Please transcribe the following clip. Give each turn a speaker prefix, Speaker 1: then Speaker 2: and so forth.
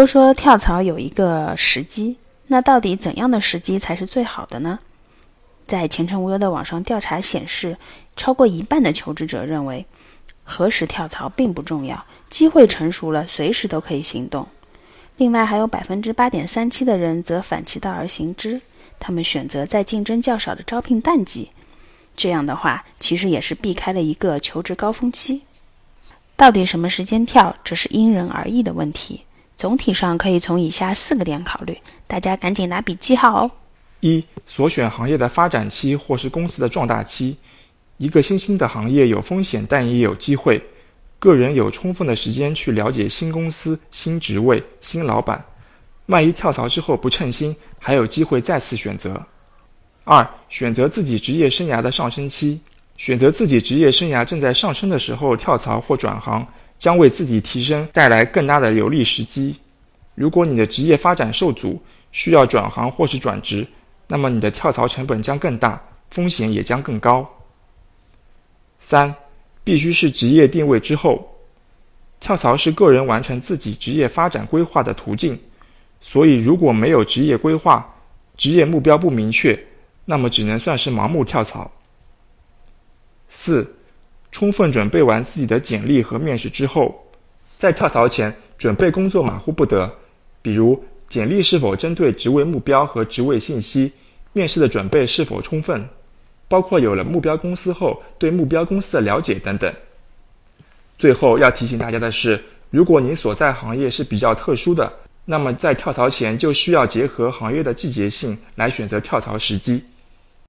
Speaker 1: 都说跳槽有一个时机，那到底怎样的时机才是最好的呢？在前程无忧的网上调查显示，超过一半的求职者认为，何时跳槽并不重要，机会成熟了，随时都可以行动。另外，还有百分之八点三七的人则反其道而行之，他们选择在竞争较少的招聘淡季。这样的话，其实也是避开了一个求职高峰期。到底什么时间跳，这是因人而异的问题。总体上可以从以下四个点考虑，大家赶紧拿笔记好哦。
Speaker 2: 一、所选行业的发展期或是公司的壮大期。一个新兴的行业有风险，但也有机会。个人有充分的时间去了解新公司、新职位、新老板。万一跳槽之后不称心，还有机会再次选择。二、选择自己职业生涯的上升期。选择自己职业生涯正在上升的时候跳槽或转行，将为自己提升带来更大的有利时机。如果你的职业发展受阻，需要转行或是转职。那么你的跳槽成本将更大，风险也将更高。三，必须是职业定位之后，跳槽是个人完成自己职业发展规划的途径，所以如果没有职业规划，职业目标不明确，那么只能算是盲目跳槽。四，充分准备完自己的简历和面试之后，在跳槽前准备工作马虎不得，比如简历是否针对职位目标和职位信息。面试的准备是否充分？包括有了目标公司后对目标公司的了解等等。最后要提醒大家的是，如果您所在行业是比较特殊的，那么在跳槽前就需要结合行业的季节性来选择跳槽时机。